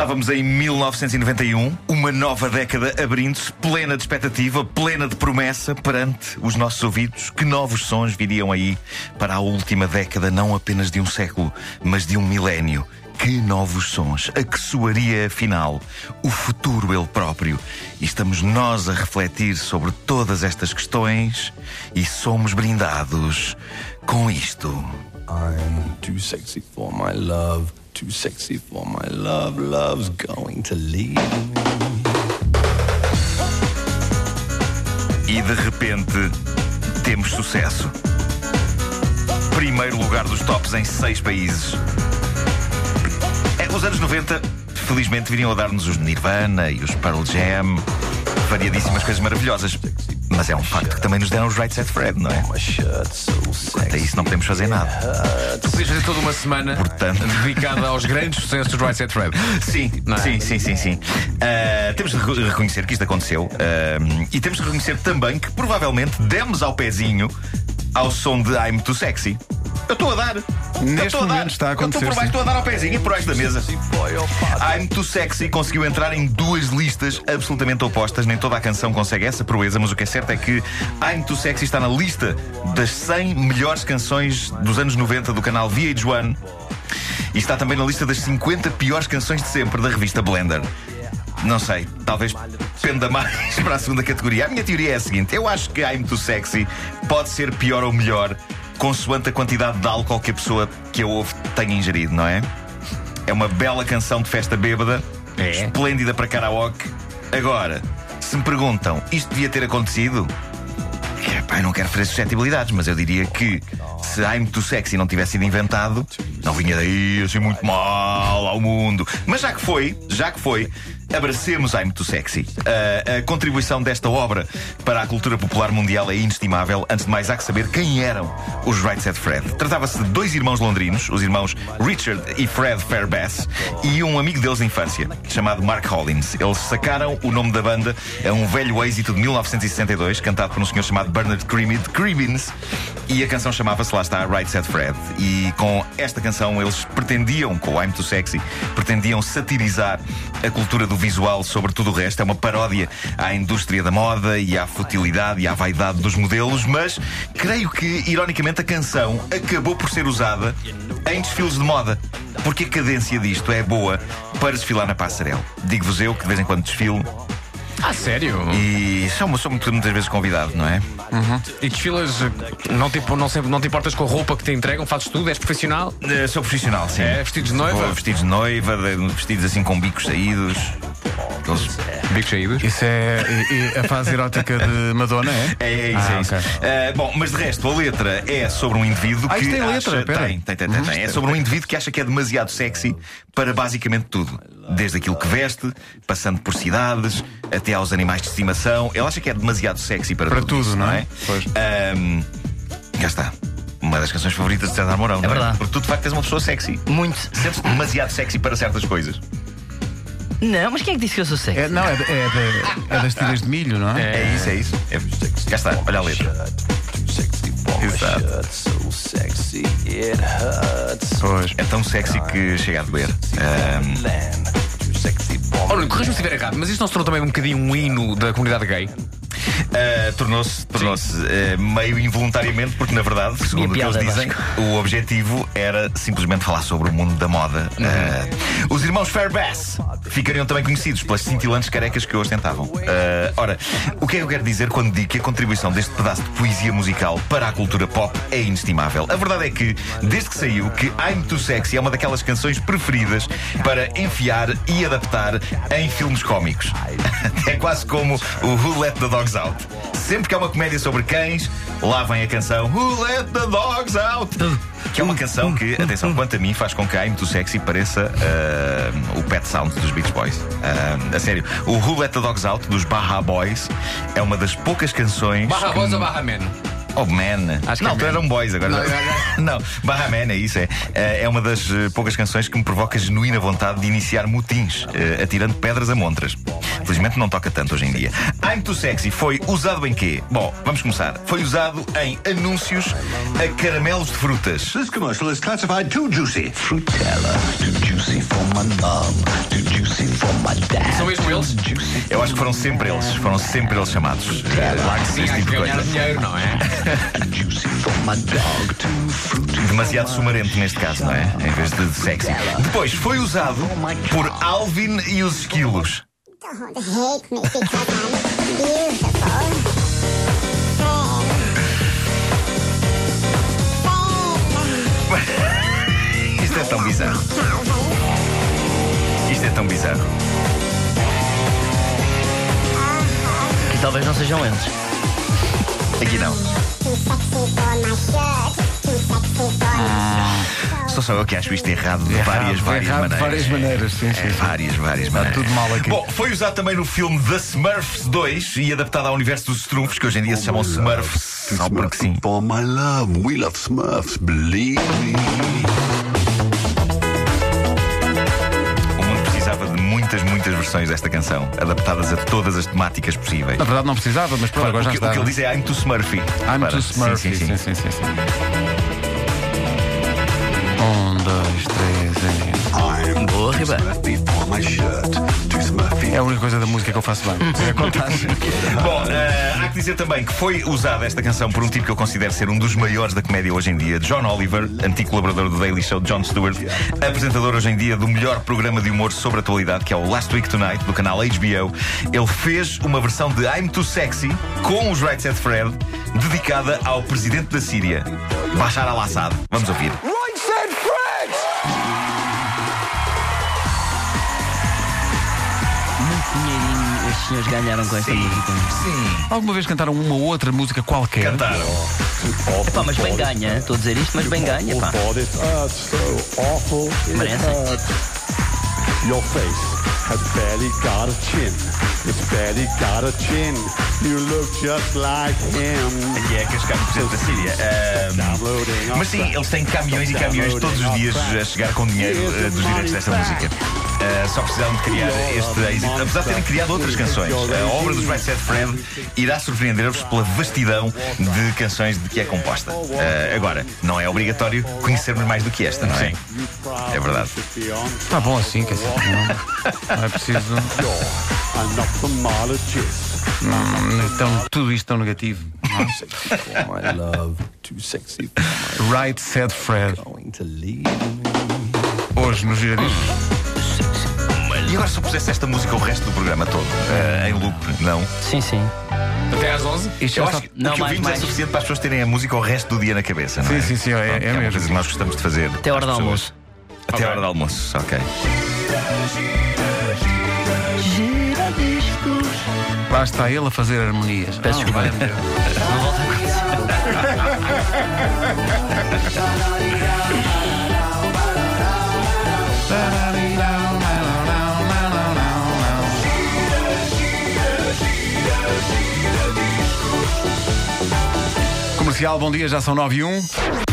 Estávamos em 1991, uma nova década abrindo-se, plena de expectativa, plena de promessa perante os nossos ouvidos. Que novos sons viriam aí para a última década, não apenas de um século, mas de um milénio. Que novos sons! A que soaria, afinal, o futuro ele próprio? E estamos nós a refletir sobre todas estas questões e somos brindados com isto. I'm too sexy for my love, too sexy for my love. Love's going to leave me. E de repente temos sucesso. Primeiro lugar dos tops em seis países. É, os anos 90, felizmente, viriam a dar-nos os Nirvana e os Pearl Jam, variadíssimas coisas maravilhosas. Mas é um facto que também nos deram os Right Set Fred, não é? Quanto a isso, não podemos fazer nada. Tu podias fazer toda uma semana Portanto. dedicada aos grandes sucessos do Right Set Fred. Sim, é? sim, sim, sim, sim. Ah, temos de re- reconhecer que isto aconteceu ah, e temos de reconhecer também que provavelmente demos ao pezinho ao som de I'm Too Sexy. Eu estou a dar. Eu Neste estou a dar. momento está a Eu estou acontecer, por baixo, estou a dar ao pezinho e por baixo da mesa. I'm Too Sexy conseguiu entrar em duas listas absolutamente opostas. Nem toda a canção consegue essa proeza, mas o que é certo é que I'm Too Sexy está na lista das 100 melhores canções dos anos 90 do canal VH1 e está também na lista das 50 piores canções de sempre da revista Blender. Não sei, talvez penda mais para a segunda categoria. A minha teoria é a seguinte: eu acho que I'm Too Sexy pode ser pior ou melhor, consoante a quantidade de álcool que a pessoa que a ouve tenha ingerido, não é? É uma bela canção de festa bêbada, É. esplêndida para karaoke. Agora, se me perguntam, isto devia ter acontecido? É, pá, eu não quero fazer suscetibilidades, mas eu diria que se I'm Too Sexy não tivesse sido inventado, não vinha daí assim muito mal ao mundo. Mas já que foi, já que foi, abracemos I'm Too Sexy. A- a contribuição desta obra para a cultura popular mundial é inestimável. Antes de mais, há que saber quem eram os Right Said Fred. Tratava-se de dois irmãos londrinos, os irmãos Richard e Fred Fairbass, e um amigo deles de infância, chamado Mark Hollins. Eles sacaram o nome da banda a um velho êxito de 1962, cantado por um senhor chamado Bernard Cribbins, Cribbins e a canção chamava-se, lá está, Right Said Fred. E com esta canção eles pretendiam, com o I'm Too Sexy, pretendiam satirizar a cultura do visual sobre tudo o resto. É uma paródia à indústria da moda e à futilidade e à vaidade dos modelos, mas creio que, ironicamente, a canção acabou por ser usada em desfiles de moda. Porque a cadência disto é boa para desfilar na passarela. Digo-vos eu que de vez em quando desfilo Ah, sério? e sou, sou muito- muitas vezes convidado, não é? E desfilas, eh, não te, não, sempre, não te importas com a roupa que te entregam, fazes tudo, és profissional? Eh, Sou profissional, sim. É, vestidos de noiva? Vou vestidos de noiva, de- vestidos assim com bicos saídos. Aqueles- Bicos saídos? Isso é e- e a fase erótica de Madonna, é? É, é isso, Ah, é isso. ok. Eh, bom, mas de resto, a letra é sobre um indivíduo Ah, que. isto tem letra, acha, espera. tem, tem, tem, tem, tem. É sobre um indivíduo que acha que é demasiado sexy para basicamente tudo. Desde aquilo que veste, passando por cidades, até aos animais de estimação. Ele acha que é demasiado sexy para, Para tudo, tudo, isso, não é? é? Pois. Ahm, cá está. Uma das canções favoritas de César Mourão, não é? verdade. Porque tu de facto és uma pessoa sexy. Muito. Sentes-te demasiado sexy para certas coisas. Não, mas quem é que disse que eu sou sexy? É, não, é, é, é das tiras de milho, não é? É isso, é isso. É... Cá está, olha a letra. Exato. Pois. É tão sexy que chega a doer. For Olha, my corrija-me se estiver errado, mas isto não se tornou também um bocadinho um hino da comunidade gay? Uh, tornou-se tornou-se uh, meio involuntariamente, porque na verdade, segundo o que eles dizem, o objetivo era simplesmente falar sobre o mundo da moda. Uh, os irmãos Fairbass ficariam também conhecidos pelas cintilantes carecas que ostentavam. Uh, ora, o que é que eu quero dizer quando digo que a contribuição deste pedaço de poesia musical para a cultura pop é inestimável? A verdade é que, desde que saiu, que I'm Too Sexy é uma daquelas canções preferidas para enfiar e adaptar em filmes cómicos. É quase como o Who Let the Dogs Out. Sempre que há uma comédia sobre cães, lá vem a canção Who Let the Dogs Out. Que é uma canção que, atenção, quanto a mim, faz com que I'm Too Sexy pareça ah, o Pet Sound dos Beach Boys. Ah, a sério, o Who Let the Dogs Out dos Baha Boys é uma das poucas canções. Barra Boys ou Barra Man? Oh, man. Acho que não, é eram boys agora. Não, Não, Barra Man é isso. É, Eh, é uma das eh, poucas canções que me provoca genuína vontade de iniciar motins, eh, atirando pedras a montras. Felizmente não toca tanto hoje em dia. I'm Too Sexy foi usado em quê? Bom, vamos começar. Foi usado em anúncios a caramelos de frutas. This commercial is classified too juicy. Frutella. São mesmo eles? Juicy Eu acho que foram sempre eles, foram sempre eles chamados. Claro que sim, há que ganhar dinheiro, não é? too juicy for my dog, too fruity. Demasiado sumarento neste caso, não é? Em vez de sexy. Depois foi usado por Alvin e os esquilos. Isto é tão bizarro. É tão bizarro. Que talvez não sejam eles. Aqui não. My Sou só eu que acho isto errado de Errado, várias, várias errado de maneiras. várias maneiras, sim, É, sim, sim. várias, várias maneiras. tudo mal aqui. Bom, foi usado também no filme The Smurfs 2 e adaptado ao universo dos Strumps, que hoje em dia se chamam Smurfs. Só porque sim. For my love, we love Smurfs, believe me. Versões desta canção, adaptadas a todas as temáticas possíveis. Na verdade não precisava, mas pronto, agora o, já que, está. o que ele diz é I'm too Smurfy. I'm Para. too Smurfy. Sim, sim, sim. sim, sim, sim. Um, dois, três. I'm Boa, too É a única coisa da música que eu faço bem. É contagem. Bom, eh, há que dizer também que foi usada esta canção por um tipo que eu considero ser um dos maiores da comédia hoje em dia, John Oliver, antigo colaborador do Daily Show Jon Stewart, apresentador hoje em dia do melhor programa de humor sobre a atualidade, que é o Last Week Tonight, do canal HBO. Ele fez uma versão de I'm Too Sexy com os Right Set Fred, dedicada ao presidente da Síria, Bashar al-Assad. Vamos ouvir. Senhores ganharam com esta música. Sim. Alguma vez cantaram uma ou outra música qualquer? Cantaram. Epá, mas bem ganha. Estou a dizer isto, mas bem ganha. Pá. For this earth so awful it Merece. hurts. Your face has barely got a chin. It's barely got a chin. You look just like him. E é cascar no presidente da Síria. Ahm, Downloading Mas sim, eles têm caminhões e caminhões todos os dias a chegar com dinheiro eh, dos direitos desta música. Eh, só precisaram de criar este êxito. Apesar de terem criado outras canções, a obra dos Right Set Fred irá surpreender-vos pela vastidão de canções de que é composta. Eh, agora, não é obrigatório conhecermos mais do que esta, não é? É verdade. Está bom assim, quer dizer, não, não é preciso. An ophthalmologist. Não, então, tudo isto tão negativo. For Right said Fred. Hoje no Giradisco. E agora, se eu pusesse esta música o resto do programa todo, eh, em loop, não? Sim, sim. Até às 11. Isto Eu acho que Não, o que mais, ouvimos é mais. suficiente para as pessoas terem a música o resto do dia na cabeça, não Sim, é? sim, sim, é- Pronto, é uma mesmo. que nós gostamos de fazer. Até a hora do almoço. Até a Ok. hora do almoço, ok. Lá está ele a fazer harmonias. Peço Ah, desculpa. Não volta a acontecer. Comercial, bom dia, já são 9 e 1.